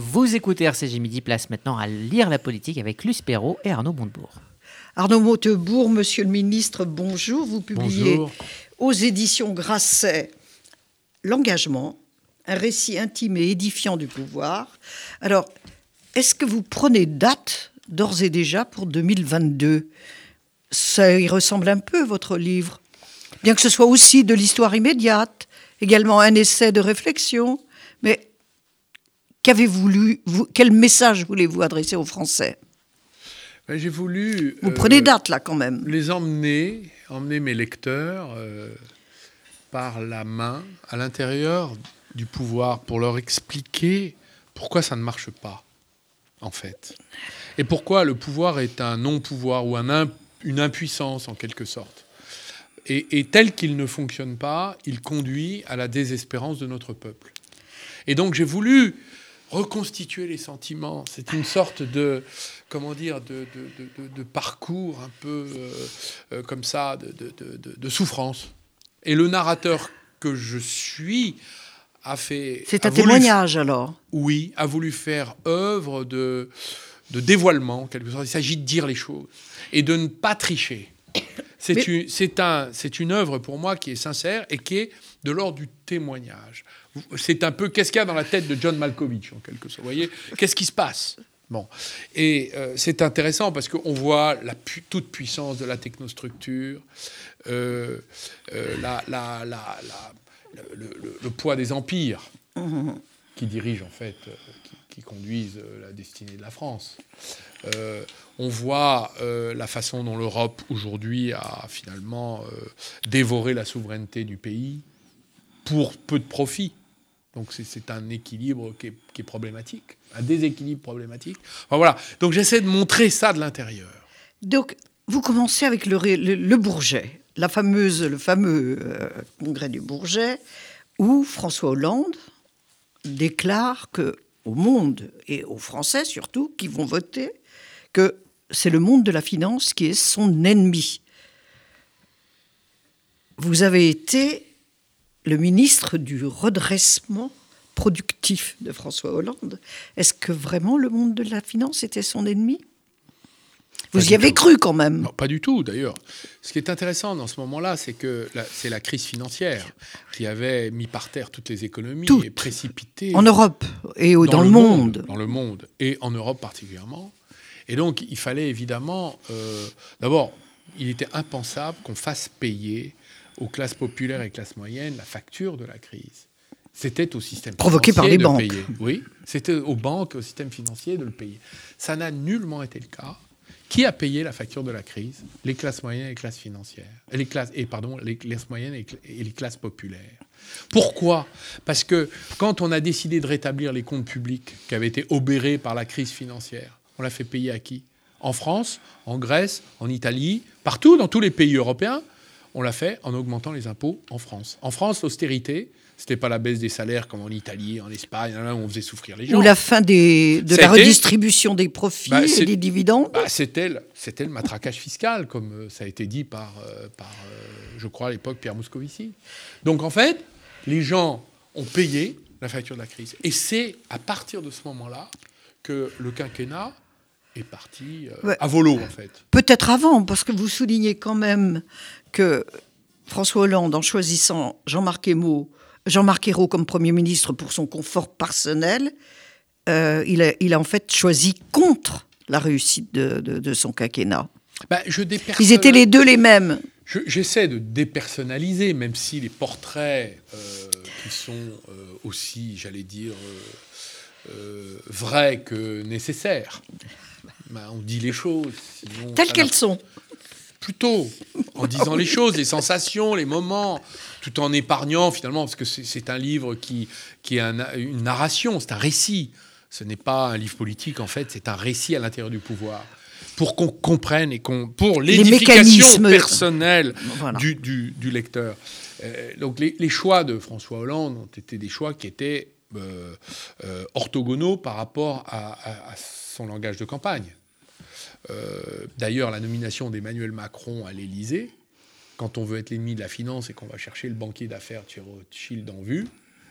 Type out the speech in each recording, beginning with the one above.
Vous écoutez RCG Midi, place maintenant à lire la politique avec Luce Perrault et Arnaud Montebourg. Arnaud Montebourg, monsieur le ministre, bonjour. Vous publiez Bonjour. aux éditions Grasset L'engagement, un récit intime et édifiant du pouvoir. Alors, est-ce que vous prenez date d'ores et déjà pour 2022 Ça y ressemble un peu, votre livre. Bien que ce soit aussi de l'histoire immédiate, également un essai de réflexion. Mais qu'avez-vous lu vous- Quel message voulez-vous adresser aux Français? Ben, J'ai voulu Vous euh, prenez date, là, quand même. les emmener, emmener mes lecteurs euh, par la main à l'intérieur du pouvoir pour leur expliquer pourquoi ça ne marche pas, en fait. Et pourquoi le pouvoir est un non-pouvoir ou un imp- une impuissance, en quelque sorte. Et, et tel qu'il ne fonctionne pas, il conduit à la désespérance de notre peuple. Et donc j'ai voulu reconstituer les sentiments. C'est une sorte de, comment dire, de, de- de- parcours un peu euh, euh, comme ça, de, souffrance. Et le narrateur que je suis a fait... C'est un voulu- témoignage, alors. Oui, a voulu faire œuvre de, de dévoilement, en quelque sorte. Il s'agit de dire les choses et de ne pas tricher. C'est Mais- une, c'est un, c'est une œuvre pour moi qui est sincère et qui est de l'ordre du témoignage. C'est un peu qu'est-ce qu'il y a dans la tête de John Malkovich, en quelque sorte. Vous voyez, qu'est-ce qui se passe? Bon, et euh, c'est intéressant parce qu'on voit la pu- toute puissance de la technostructure, euh, euh, la, la- la- la- le, le- le poids des empires qui dirigent en fait, qui, conduisent euh, la destinée de la France. Euh, on voit euh, la façon dont l'Europe aujourd'hui a finalement dévoré la souveraineté du pays pour peu de profit. Donc c'est- un équilibre qui est, problématique, un déséquilibre problématique. Enfin, voilà. Donc j'essaie de montrer ça de l'intérieur. Donc, vous commencez avec le, le- Bourget, la fameuse, le fameux congrès du Bourget, où François Hollande déclare que au monde et aux Français surtout qui vont voter que c'est le monde de la finance qui est son ennemi. Vous avez été le ministre du redressement productif de François Hollande. Est-ce que vraiment le monde de la finance était son ennemi? Vous Pas y avez tout. cru quand même. Non, pas du tout d'ailleurs. Ce qui est intéressant dans ce moment-là, c'est que c'est la crise financière qui avait mis par terre toutes les économies Toutes. et précipité En Europe et au- dans, le monde. Dans le monde et en Europe particulièrement. Et donc, il fallait évidemment. euh, D'abord, il était impensable qu'on fasse payer aux classes populaires et classes moyennes la facture de la crise. C'était au système Provoqué par les de banques. payer. Oui, c'était aux banques, au système financier de le payer. Ça n'a nullement été le cas. Qui a payé la facture de la crise? Les classes moyennes et les classes financières. Les classes, et pardon, les classes moyennes et les classes populaires. Pourquoi? Parce que quand on a décidé de rétablir les comptes publics qui avaient été obérés par la crise financière, on l'a fait payer à qui? En France, en Grèce, en Italie, partout dans tous les pays européens, on l'a fait en augmentant les impôts en France. En France, l'austérité, c'était pas la baisse des salaires comme en Italie, en Espagne, là où on faisait souffrir les gens. Ou la fin des, de Ça la redistribution des profits Bah, et des dividendes. Bah, c'était, le, c'était le matraquage fiscal, comme euh, ça a été dit par, euh, par euh, je crois, à l'époque, Pierre Moscovici. Donc, en fait, les gens ont payé la facture de la crise. Et c'est à partir de ce moment-là que le quinquennat est parti euh, Ouais. à volo, en fait. Peut-être avant, parce que vous soulignez quand même que François Hollande, en choisissant Jean-Marc Ayrault, Jean-Marc Ayrault comme Premier ministre pour son confort personnel, euh, il, a, il a en fait choisi contre la réussite de, de- de son quinquennat. Bah, je Ils étaient les deux les mêmes. Je- J'essaie de dépersonnaliser, même si les portraits euh, qui sont euh, aussi, j'allais dire, vrais que nécessaires. Ben, on dit les choses. sinon Telles qu'elles sont. Plutôt, en disant les choses, les sensations, les moments, tout en épargnant finalement, parce que c'est- un livre qui, qui est un- une narration, c'est un récit. Ce n'est pas un livre politique, en fait, c'est un récit à l'intérieur du pouvoir. Pour qu'on comprenne et qu'on. pour Les l'édification personnelle Voilà. du, du- du lecteur. Euh, donc les, les choix de François Hollande ont été des choix qui étaient euh, euh, orthogonaux par rapport à, à- à son langage de campagne. Euh, D'ailleurs, la nomination d'Emmanuel Macron à l'Élysée, quand on veut être l'ennemi de la finance et qu'on va chercher le banquier d'affaires Rothschild en vue,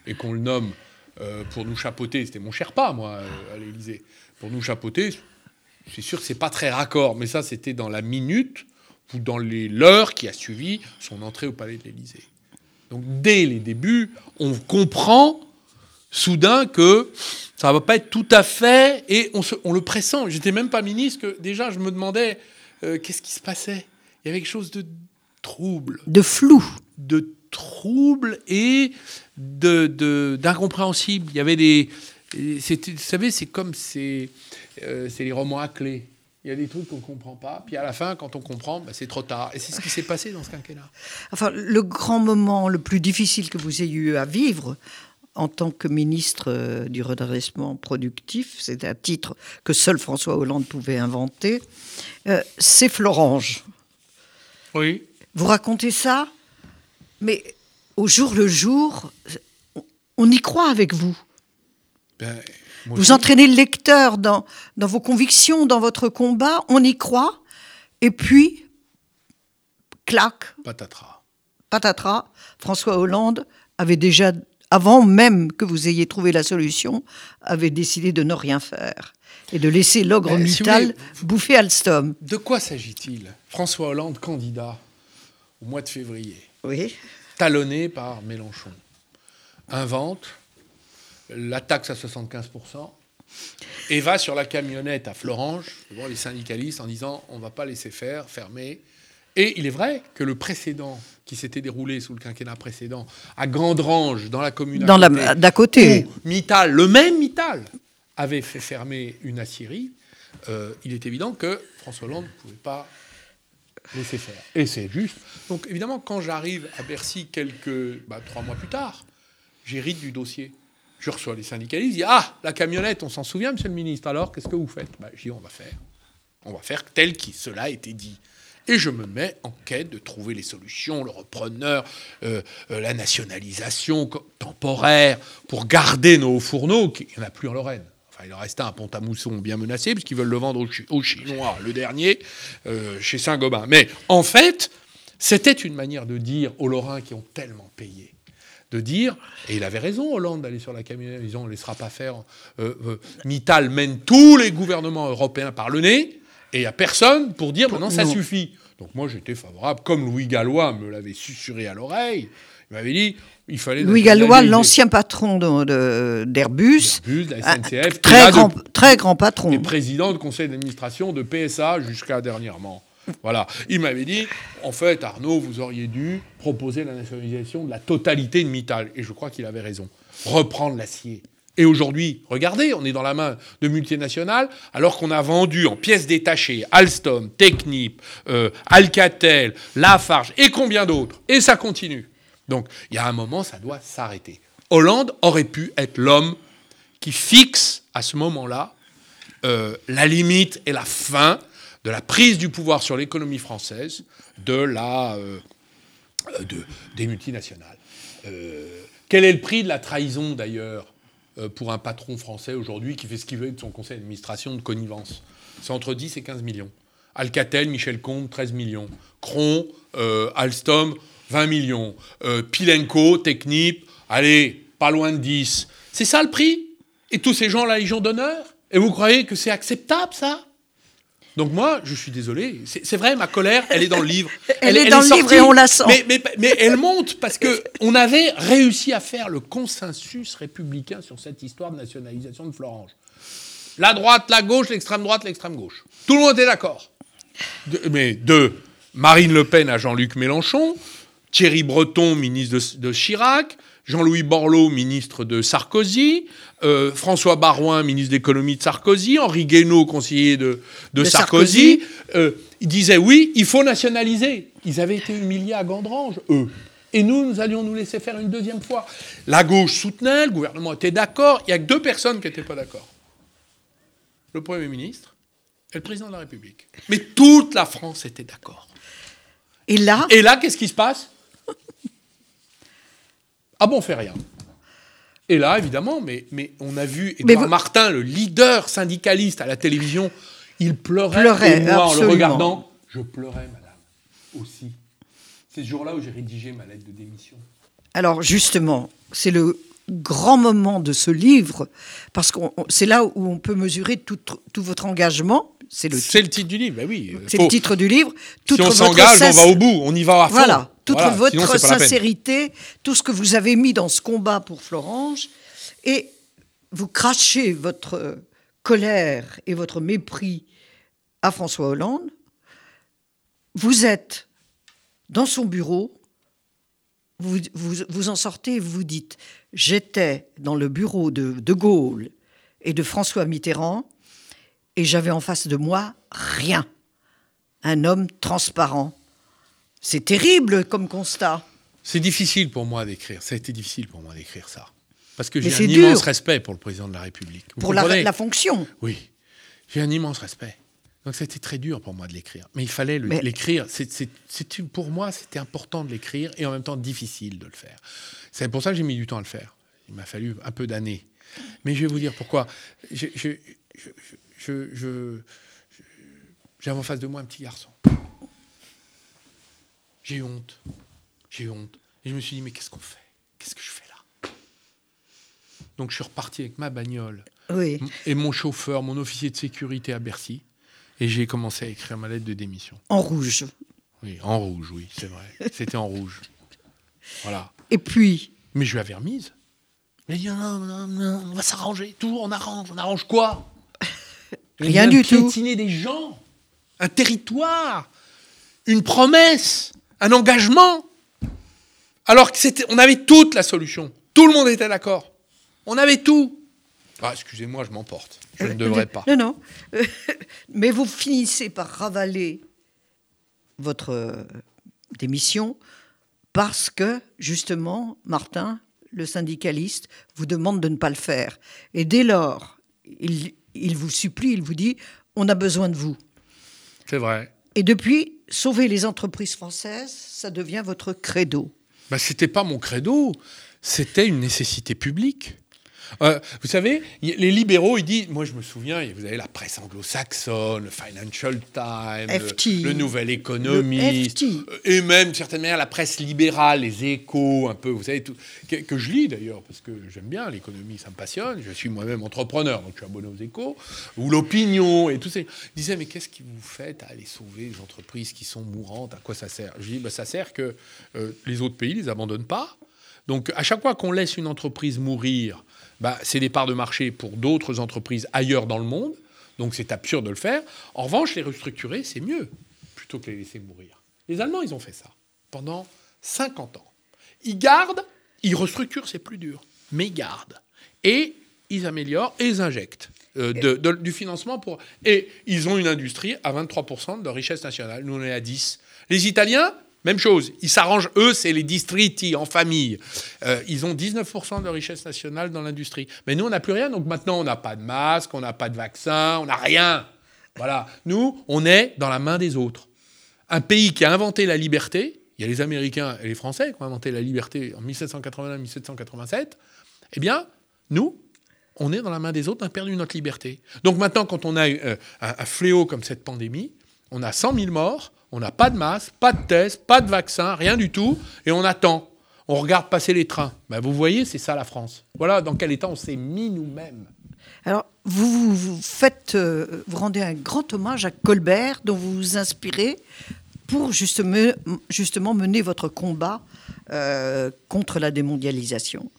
et qu'on le nomme euh, pour nous chapeauter. C'était mon cher pas, moi, euh, à l'Élysée. Pour nous chapeauter, suis sûr que c'est pas très raccord, mais ça, c'était dans la minute ou dans l'heure qui a suivi son entrée au palais de l'Élysée. Donc, dès les débuts, on comprend soudain que ça va pas être tout à fait, et on, se- on le pressent. J'étais même pas ministre, que déjà, je me demandais euh, qu'est-ce qui se passait? Il y avait quelque chose de trouble De flou. de trouble et de, de- d'incompréhensible. Il y avait des. c'était- Vous savez, c'est comme c'est, euh, c'est les romans à clé. Il y a des trucs qu'on ne comprend pas. Puis à la fin, quand on comprend, bah, c'est trop tard. Et c'est ce qui s'est passé dans ce quinquennat. Enfin, le grand moment le plus difficile que vous ayez eu à vivre en tant que ministre euh, du redressement productif, c'est un titre que seul François Hollande pouvait inventer, euh, c'est Florange. Oui. Vous racontez ça, mais au jour le jour, on- y croit avec vous. Ben, Vous entraînez le lecteur dans, dans vos convictions, dans votre combat, on y croit, et puis, clac, Patatras. patatras, François Hollande avait déjà, avant même que vous ayez trouvé la solution, avait décidé de ne rien faire et de laisser l'ogre Ben, si vous Mittal voulez, bouffer Alstom. De quoi s'agit-il? François Hollande, candidat au mois de février, Oui. talonné par Mélenchon, invente la taxe à 75% et va sur la camionnette à Florange devant les syndicalistes en disant on ne va pas laisser faire, fermer. Et il est vrai que le précédent qui s'était déroulé sous le quinquennat précédent à Grandrange, dans la commune Dans d'à côté. où Mittal, le même Mittal, avait fait fermer une aciérie, euh, il est évident que François Hollande ne pouvait pas laisser faire. Et c'est juste. Donc évidemment, quand j'arrive à Bercy quelques bah, trois mois plus tard, j'hérite du dossier. Je reçois les syndicalistes, ils disent Ah, la camionnette, on s'en souvient, monsieur le ministre, alors qu'est-ce que vous faites? Bah, Je dis On va faire. On va faire tel que cela a été dit. Et je me mets en quête de trouver les solutions, le repreneur, euh, euh, la nationalisation temporaire, pour garder nos fourneaux, qui- il n'y en a plus en Lorraine. Enfin, il en reste un à Pont-à-Mousson bien menacé, puisqu'ils veulent le vendre aux, Chi- aux Chinois, le dernier, euh, chez Saint-Gobain. Mais en fait, c'était une manière de dire aux Lorrains qui ont tellement payé, de dire, et il avait raison, Hollande, d'aller sur la camionnette, disant on ne laissera pas faire. euh, Mittal mène tous les gouvernements européens par le nez, et il n'y a personne pour dire maintenant ça non. suffit. Donc moi j'étais favorable, comme Louis Gallois me l'avait susurré à l'oreille, il m'avait dit il fallait. Louis Gallois, l'ancien patron de- de- d'Airbus, Airbus, de la SNCF, très grand, de- très grand patron. et président du conseil d'administration de PSA jusqu'à dernièrement. Voilà. Il m'avait dit, en fait, Arnaud, vous auriez dû proposer la nationalisation de la totalité de Mittal. Et je crois qu'il avait raison. Reprendre l'acier. Et aujourd'hui, regardez, on est dans la main de multinationales, alors qu'on a vendu en pièces détachées Alstom, Technip, euh, Alcatel, Lafarge et combien d'autres. Et ça continue. Donc, il y a un moment, ça doit s'arrêter. Hollande aurait pu être l'homme qui fixe à ce moment-là euh, la limite et la fin de la prise du pouvoir sur l'économie française de la, euh, de, des multinationales. Quel est le prix de la trahison d'ailleurs pour un patron français aujourd'hui qui fait ce qu'il veut de son conseil d'administration de connivence C'est entre 10 et 15 millions. Alcatel, Michel Comte, 13 millions. Cron, euh, Alstom, 20 millions. Euh, Pilenco, Technip, allez, pas loin de 10. C'est ça le prix? Et tous ces gens la Légion d'honneur? Et vous croyez que c'est acceptable ça? Donc moi, je suis désolé. C'est vrai, ma colère, elle est dans le livre. Elle est dans le livre et on la sent. Mais, mais- mais elle monte parce que on avait réussi à faire le consensus républicain sur cette histoire de nationalisation de Florange. La droite, la gauche, l'extrême droite, l'extrême gauche. Tout le monde est d'accord. Mais de Marine Le Pen à Jean-Luc Mélenchon, Thierry Breton, ministre de, de Chirac, Jean-Louis Borloo, ministre de Sarkozy, euh, François Barouin, ministre d'économie de Sarkozy, Henri Guénaud, conseiller de, de De Sarkozy, Sarkozy. euh, ils disaient oui, il faut nationaliser. Ils avaient été humiliés à Gandrange, eux. Et nous, nous allions nous laisser faire une deuxième fois. La gauche soutenait, le gouvernement était d'accord. Il n'y a que deux personnes qui n'étaient pas d'accord. Le Premier ministre et le Président de la République. Mais toute la France était d'accord. Et là, Et là, qu'est-ce qui se passe? Ah bon, on fait rien. Et là, évidemment, mais, mais on a vu vous- Martin, le leader syndicaliste à la télévision, il pleurait. Pleurait, et moi, en le regardant, je pleurais, madame, aussi. C'est ce jour-là où j'ai rédigé ma lettre de démission. alors justement, c'est le grand moment de ce livre, parce que c'est là où on peut mesurer tout, tout votre engagement. C'est le, le, titre du livre, ben oui. C'est le titre du livre. Toute si on s'engage, on va au bout, on y va à fond. Voilà, toute votre sincérité, tout ce que vous avez mis dans ce combat pour Florange, et vous crachez votre colère et votre mépris à François Hollande. Vous êtes dans son bureau, vous, vous, en sortez et vous vous dites J'étais dans le bureau de De Gaulle et de François Mitterrand et j'avais en face de moi rien. Un homme transparent. C'est terrible comme constat. C'est difficile pour moi d'écrire. Ça a été difficile pour moi d'écrire ça. Parce que j'ai un immense respect pour le président de la République. pour la, la, fonction Oui. J'ai un immense respect. Donc c'était très dur pour moi de l'écrire. Mais il fallait l'écrire. Pour moi, c'était important de l'écrire et en même temps difficile de le faire. C'est pour ça que j'ai mis du temps à le faire. Il m'a fallu un peu d'années. Mais je vais vous dire pourquoi. J'avais en face de moi un petit garçon. J'ai eu honte. J'ai eu honte. Et je me suis dit, mais qu'est-ce qu'on fait? Qu'est-ce que je fais là? Donc je suis reparti avec ma bagnole oui. et mon chauffeur, mon officier de sécurité à Bercy. Et j'ai commencé à écrire ma lettre de démission. En rouge. Oui, en rouge, oui, c'est vrai. C'était en rouge. Voilà. Et puis Mais je l'avais remise. Il a dit non, non, non, on va s'arranger. Toujours, on arrange. On arrange quoi? Rien du tout. Piétiner des gens, un territoire, une promesse, un engagement. Alors qu'on avait toute la solution. Tout le monde était d'accord. On avait tout. Ah, excusez-moi, je m'emporte. Je ne devrais pas. Non, non. Mais vous finissez par ravaler votre euh, démission parce que, justement, Martin, le syndicaliste, vous demande de ne pas le faire. Et dès lors, il, il vous supplie, il vous dit, on a besoin de vous. C'est vrai. Et depuis, sauver les entreprises françaises, ça devient votre credo. Ce n'était pas mon credo, c'était une nécessité publique. Euh, vous savez, les libéraux, ils disent, moi je me souviens, vous avez la presse anglo-saxonne, le Financial Times, le, Nouvel Économiste, euh, et même, certaine manière, la presse libérale, les échos, un peu, vous savez, tout, que, je lis d'ailleurs, parce que j'aime bien l'économie, ça me passionne, je suis moi-même entrepreneur, donc je suis abonné aux échos, ou l'opinion, et tout ça. Ils disaient, mais qu'est-ce que vous faites à aller sauver les entreprises qui sont mourantes? À quoi ça sert? Je dis, bah, ça sert que euh, les autres pays ne les abandonnent pas. Donc à chaque fois qu'on laisse une entreprise mourir, bah, c'est des parts de marché pour d'autres entreprises ailleurs dans le monde. Donc c'est absurde de le faire. En revanche, les restructurer, c'est mieux, plutôt que les laisser mourir. Les Allemands, ils ont fait ça pendant 50 ans. Ils gardent, ils restructurent, c'est plus dur, mais ils gardent. Et ils améliorent et ils injectent euh, du financement pour... Et ils ont une industrie à 23% de leur richesse nationale. Nous, on est à 10%. Les Italiens, même chose, ils s'arrangent, eux, c'est les distriti en famille. Euh, ils ont 19% de richesse nationale dans l'industrie. Mais nous, on n'a plus rien, donc maintenant, on n'a pas de masque, on n'a pas de vaccin, on n'a rien. Voilà. Nous, on est dans la main des autres. Un pays qui a inventé la liberté, il y a les Américains et les Français qui ont inventé la liberté en 1789-1787, eh bien, nous, on est dans la main des autres, on a perdu notre liberté. Donc maintenant, quand on a euh, un fléau comme cette pandémie, on a 100 000 morts, on n'a pas de masque, pas de test, pas de vaccin, rien du tout, et on attend. On regarde passer les trains. Ben, vous voyez, c'est ça la France. Voilà dans quel état on s'est mis nous-mêmes. Alors, vous, vous faites, euh, vous rendez un grand hommage à Colbert, dont vous vous inspirez pour justement, mener votre combat euh, contre la démondialisation.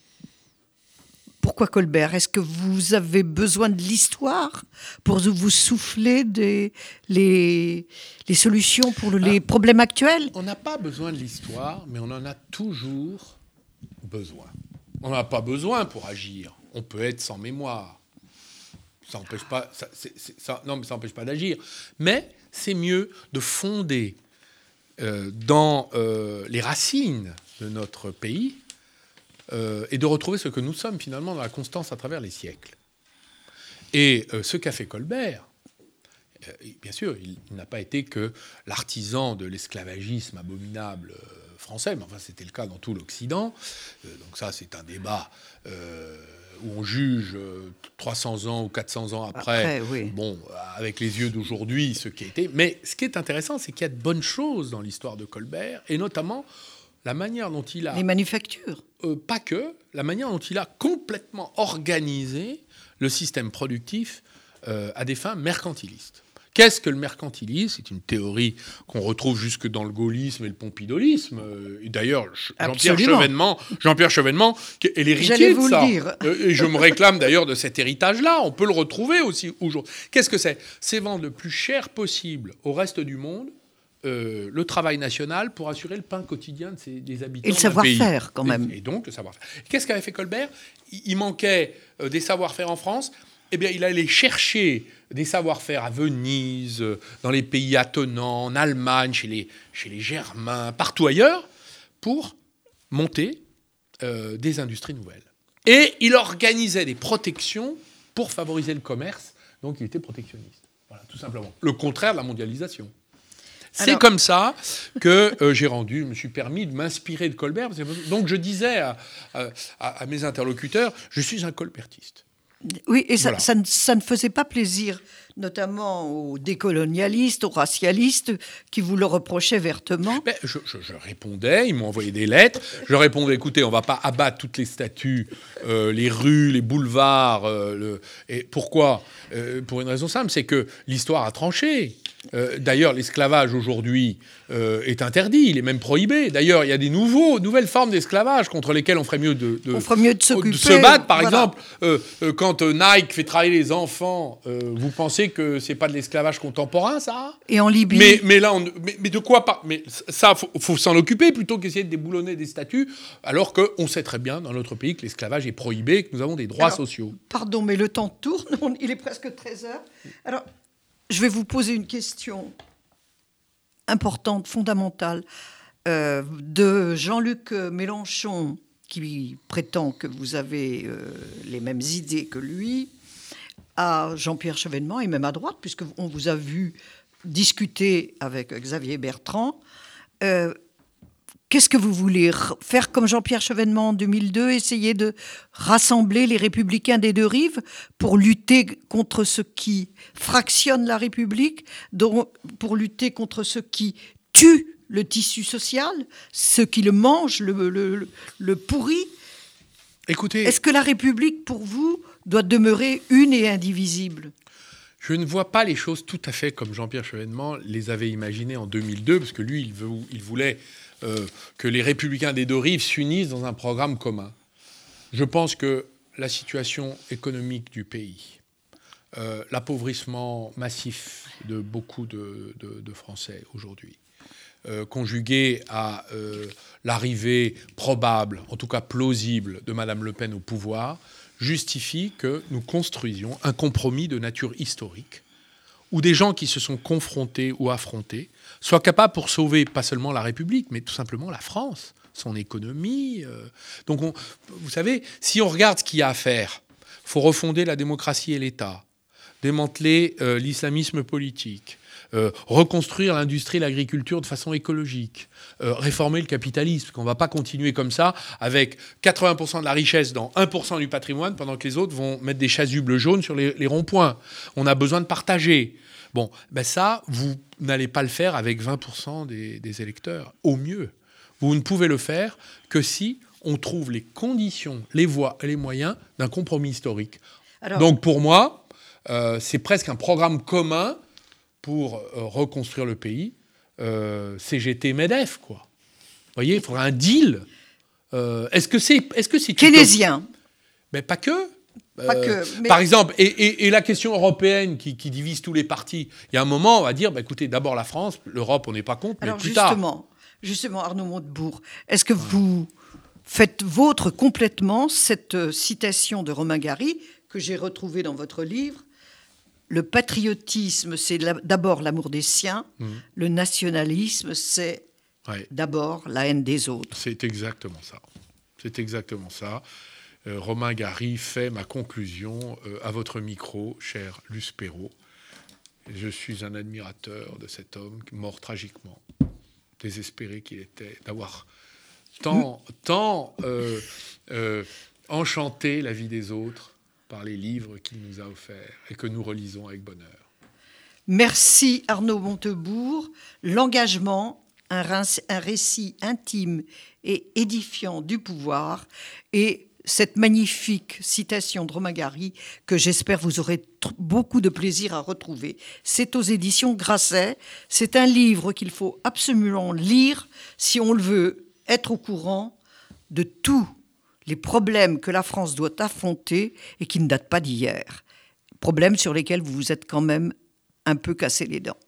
Pourquoi Colbert? Est-ce que vous avez besoin de l'histoire pour vous souffler des, les, les solutions pour les ah. problèmes actuels? On n'a pas besoin de l'histoire, mais on en a toujours besoin. On n'a pas besoin pour agir. On peut être sans mémoire. Ça empêche pas, ça, non, mais ça n'empêche pas d'agir. Mais c'est mieux de fonder euh, dans euh, les racines de notre pays euh, et de retrouver ce que nous sommes finalement dans la constance à travers les siècles. Et euh, ce qu'a fait Colbert, euh, bien sûr, il, n'a pas été que l'artisan de l'esclavagisme abominable français, mais enfin c'était le cas dans tout l'Occident. donc ça c'est un débat où on juge 300 ans ou 400 ans après, bon, avec les yeux d'aujourd'hui, ce qui a été. Mais ce qui est intéressant, c'est qu'il y a de bonnes choses dans l'histoire de Colbert, et notamment la manière dont il a... Les manufactures. Euh, pas que, la manière dont il a complètement organisé le système productif euh, à des fins mercantilistes. Qu'est-ce que le mercantilisme? C'est une théorie qu'on retrouve jusque dans le gaullisme et le pompidolisme. Euh, Et d'ailleurs, Jean-Pierre. Chevènement, Jean-Pierre Chevènement est l'héritier de ça. Et je me réclame d'ailleurs de cet héritage-là. On peut le retrouver aussi aujourd'hui. Qu'est-ce que c'est? C'est vendre le plus cher possible au reste du monde euh, le travail national pour assurer le pain quotidien de ses- des habitants. Et le savoir-faire, quand même. Et, et donc le savoir-faire. Qu'est-ce qu'avait fait Colbert? Il, il manquait euh, des savoir-faire en France. Eh bien, il allait chercher des savoir-faire à Venise, euh, dans les pays attenants, en Allemagne, chez les, chez les Germains, partout ailleurs, pour monter euh, des industries nouvelles. Et il organisait des protections pour favoriser le commerce, donc il était protectionniste. Voilà, tout simplement. Le contraire de la mondialisation. C'est Alors- comme ça que euh, j'ai rendu, je me suis permis de m'inspirer de Colbert. Donc je disais à, à- à mes interlocuteurs, je suis un colbertiste. Oui, et ça, Voilà. ça ne, ça ne faisait pas plaisir, notamment aux décolonialistes, aux racialistes, qui vous le reprochaient vertement. Ben, je, je- je répondais, ils m'ont envoyé des lettres. Je répondais, écoutez, on va pas abattre toutes les statues, euh, les rues, les boulevards. euh, le- Et pourquoi Euh, Pour une raison simple, c'est que l'histoire a tranché. D'ailleurs, l'esclavage aujourd'hui est interdit, il est même prohibé. D'ailleurs, il y a des nouveaux, nouvelles formes d'esclavage contre lesquelles on ferait mieux de, de- On ferait mieux de se battre. Par voilà. exemple, quand Nike fait travailler les enfants, vous pensez que c'est pas de l'esclavage contemporain, ça Et en Libye, mais, mais là, on, mais, mais de quoi pas Mais ça, faut, faut s'en occuper plutôt qu'essayer de déboulonner des statuts, alors qu'on sait très bien dans notre pays que l'esclavage est prohibé, et que nous avons des droits Alors, sociaux. pardon, mais le temps tourne, on- il est presque 13 heures. Alors, je vais vous poser une question importante, fondamentale, euh, de Jean-Luc Mélenchon, qui prétend que vous avez euh, les mêmes idées que lui, à Jean-Pierre Chevènement, et même à droite, puisqu'on vous a vu discuter avec Xavier Bertrand. Euh, Qu'est-ce que vous voulez faire comme Jean-Pierre Chevènement en 2002, essayer de rassembler les républicains des deux rives pour lutter contre ce qui fractionne la République, pour lutter contre ce qui tue le tissu social, ce qui le mange, le, le, le pourrit? Écoutez, Est-ce que la République, pour vous, doit demeurer une et indivisible je ne vois pas les choses tout à fait comme Jean-Pierre Chevènement les avait imaginées en 2002, parce que lui, il, voulait euh, que les républicains des deux rives s'unissent dans un programme commun. Je pense que la situation économique du pays, euh, l'appauvrissement massif de beaucoup de, Français aujourd'hui, euh, conjugué à l'arrivée probable, en tout cas plausible, de Madame Le Pen au pouvoir, justifie que nous construisions un compromis de nature historique où des gens qui se sont confrontés ou affrontés soient capables pour sauver pas seulement la République, mais tout simplement la France, son économie. euh. Donc, on- vous savez, si on regarde ce qu'il y a à faire, faut refonder la démocratie et l'État, démanteler euh, l'islamisme politique, euh, reconstruire l'industrie et l'agriculture de façon écologique, euh, réformer le capitalisme, qu'on ne va pas continuer comme ça avec 80% de la richesse dans 1% du patrimoine pendant que les autres vont mettre des chasubles jaunes sur les, les ronds-points. On a besoin de partager. Bon, ben ça, vous n'allez pas le faire avec 20% des, des électeurs, au mieux. Vous ne pouvez le faire que si on trouve les conditions, les voies et les moyens d'un compromis historique. Alors, Donc pour moi, euh, c'est presque un programme commun pour euh, reconstruire le pays. Euh, CGT MEDEF, quoi. Vous voyez, il faudra un deal. Euh, est-ce que c'est est -ce c'est keynésien. Mais pas que. Pas que, mais- Par exemple, et, et- et la question européenne qui, qui divise tous les partis, il y a un moment, on va dire, bah, écoutez, d'abord la France, l'Europe, on n'est pas contre, mais plus tard. justement, justement, Arnaud Montebourg, est-ce que vous faites vôtre complètement cette citation de Romain Gary que j'ai retrouvée dans votre livre Le patriotisme, c'est d'abord l'amour des siens. Mhm. Le nationalisme, c'est Ouais. d'abord la haine des autres. C'est exactement ça. C'est exactement ça. Euh, Romain Gary fait ma conclusion euh, à votre micro, cher Luce Perrault. Je suis un admirateur de cet homme mort tragiquement, désespéré qu'il était, d'avoir tant, tant euh, euh, enchanté la vie des autres par les livres qu'il nous a offerts et que nous relisons avec bonheur. Merci Arnaud Montebourg. L'engagement un, récit intime et édifiant du pouvoir et cette magnifique citation de Romagari que j'espère vous aurez beaucoup de plaisir à retrouver. C'est aux éditions Grasset. C'est un livre qu'il faut absolument lire si on le veut être au courant de tous les problèmes que la France doit affronter et qui ne datent pas d'hier. Problèmes sur lesquels vous vous êtes quand même un peu cassé les dents.